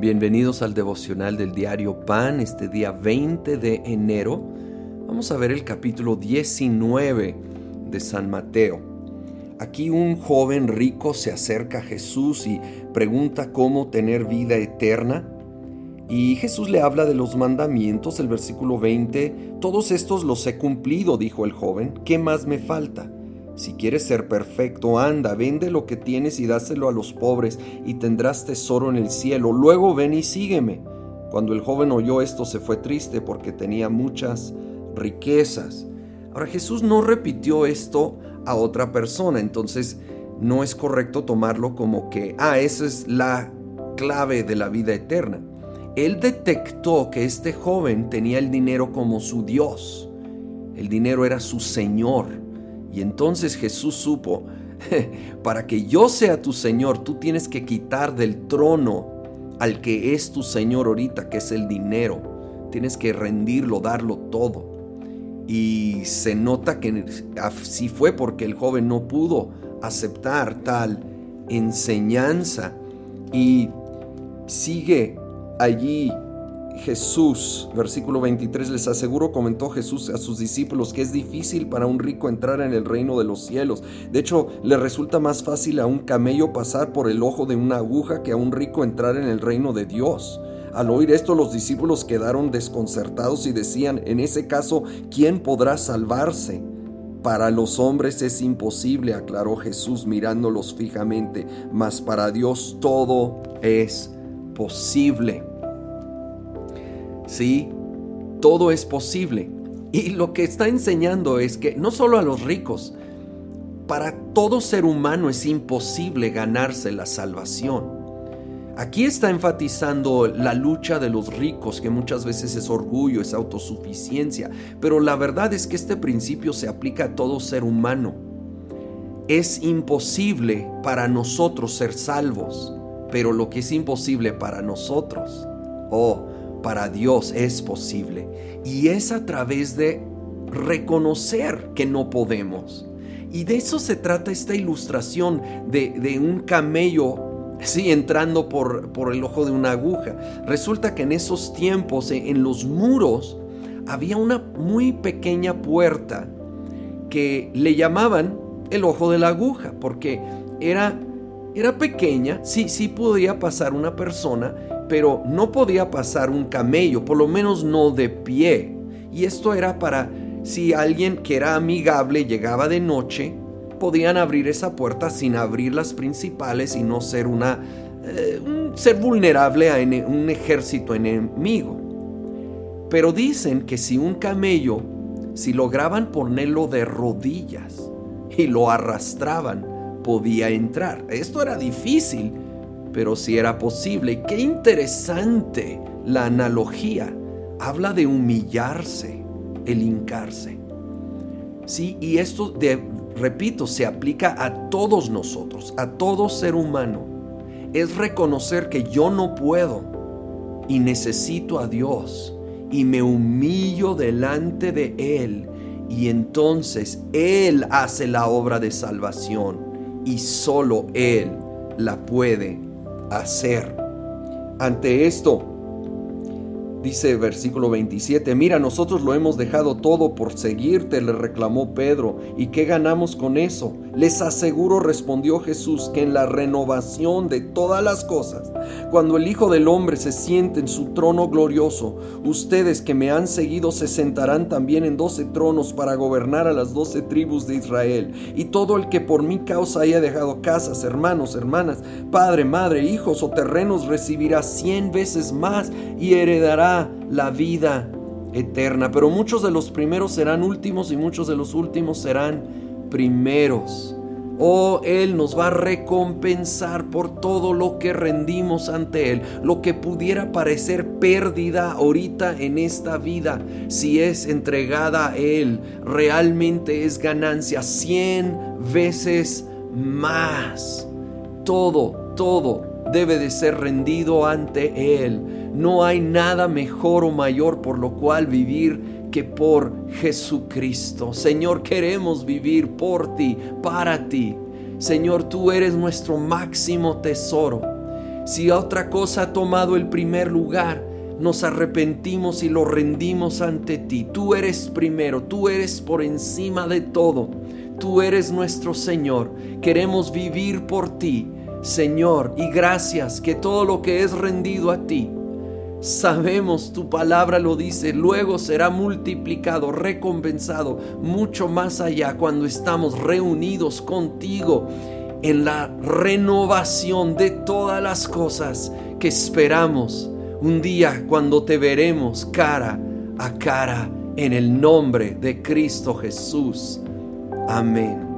Bienvenidos al devocional del diario Pan, este día 20 de enero. Vamos a ver el capítulo 19 de San Mateo. Aquí un joven rico se acerca a Jesús y pregunta cómo tener vida eterna. Y Jesús le habla de los mandamientos, el versículo 20, todos estos los he cumplido, dijo el joven, ¿qué más me falta? Si quieres ser perfecto, anda, vende lo que tienes y dáselo a los pobres, y tendrás tesoro en el cielo. Luego ven y sígueme. Cuando el joven oyó esto se fue triste porque tenía muchas riquezas. Ahora Jesús no repitió esto a otra persona, entonces no es correcto tomarlo como que, ah, esa es la clave de la vida eterna. Él detectó que este joven tenía el dinero como su Dios. El dinero era su Señor. Y entonces Jesús supo, para que yo sea tu Señor, tú tienes que quitar del trono al que es tu Señor ahorita, que es el dinero. Tienes que rendirlo, darlo todo. Y se nota que así fue porque el joven no pudo aceptar tal enseñanza y sigue allí Jesús, versículo 23, les aseguro, comentó Jesús a sus discípulos, que es difícil para un rico entrar en el reino de los cielos. De hecho, le resulta más fácil a un camello pasar por el ojo de una aguja que a un rico entrar en el reino de Dios. Al oír esto, los discípulos quedaron desconcertados y decían, en ese caso, ¿quién podrá salvarse? Para los hombres es imposible, aclaró Jesús mirándolos fijamente, mas para Dios todo es posible. ¿Sí? Todo es posible. Y lo que está enseñando es que no solo a los ricos, para todo ser humano es imposible ganarse la salvación. Aquí está enfatizando la lucha de los ricos, que muchas veces es orgullo, es autosuficiencia, pero la verdad es que este principio se aplica a todo ser humano. Es imposible para nosotros ser salvos, pero lo que es imposible para nosotros, oh, para Dios es posible. Y es a través de reconocer que no podemos. Y de eso se trata esta ilustración de, un camello, sí, entrando por, por el ojo de una aguja. Resulta que en esos tiempos, eh, en los muros, había una muy pequeña puerta que le llamaban el ojo de la aguja, porque era, era pequeña, sí, sí podía pasar una persona, pero no podía pasar un camello, por lo menos no de pie. Y esto era para si alguien que era amigable llegaba de noche, podían abrir esa puerta sin abrir las principales y no ser una eh, ser vulnerable a un ejército enemigo. Pero dicen que si un camello, si lograban ponerlo de rodillas y lo arrastraban, podía entrar. Esto era difícil pero si era posible. Qué interesante la analogía. Habla de humillarse, el hincarse. Sí, y esto, de, repito, se aplica a todos nosotros, a todo ser humano. Es reconocer que yo no puedo y necesito a Dios y me humillo delante de Él y entonces Él hace la obra de salvación y solo Él la puede hacer. Ante esto, Dice versículo 27, mira, nosotros lo hemos dejado todo por seguirte, le reclamó Pedro, ¿y qué ganamos con eso? Les aseguro, respondió Jesús, que en la renovación de todas las cosas, cuando el Hijo del Hombre se siente en su trono glorioso, ustedes que me han seguido se sentarán también en doce tronos para gobernar a las doce tribus de Israel, y todo el que por mi causa haya dejado casas, hermanos, hermanas, padre, madre, hijos o terrenos, recibirá cien veces más y heredará la vida eterna. Pero muchos de los primeros serán últimos y muchos de los últimos serán primeros. Oh, Él nos va a recompensar por todo lo que rendimos ante Él, lo que pudiera parecer pérdida ahorita en esta vida, si es entregada a Él, realmente es ganancia cien veces más. Todo, todo debe de ser rendido ante Él. No hay nada mejor o mayor por lo cual vivir que por Jesucristo. Señor, queremos vivir por ti, para ti. Señor, tú eres nuestro máximo tesoro. Si otra cosa ha tomado el primer lugar, nos arrepentimos y lo rendimos ante ti. Tú eres primero, tú eres por encima de todo. Tú eres nuestro Señor. Queremos vivir por ti, Señor, y gracias que todo lo que es rendido a ti, sabemos tu palabra lo dice, luego será multiplicado, recompensado mucho más allá cuando estamos reunidos contigo en la renovación de todas las cosas que esperamos un día cuando te veremos cara a cara en el nombre de Cristo Jesús. Amén.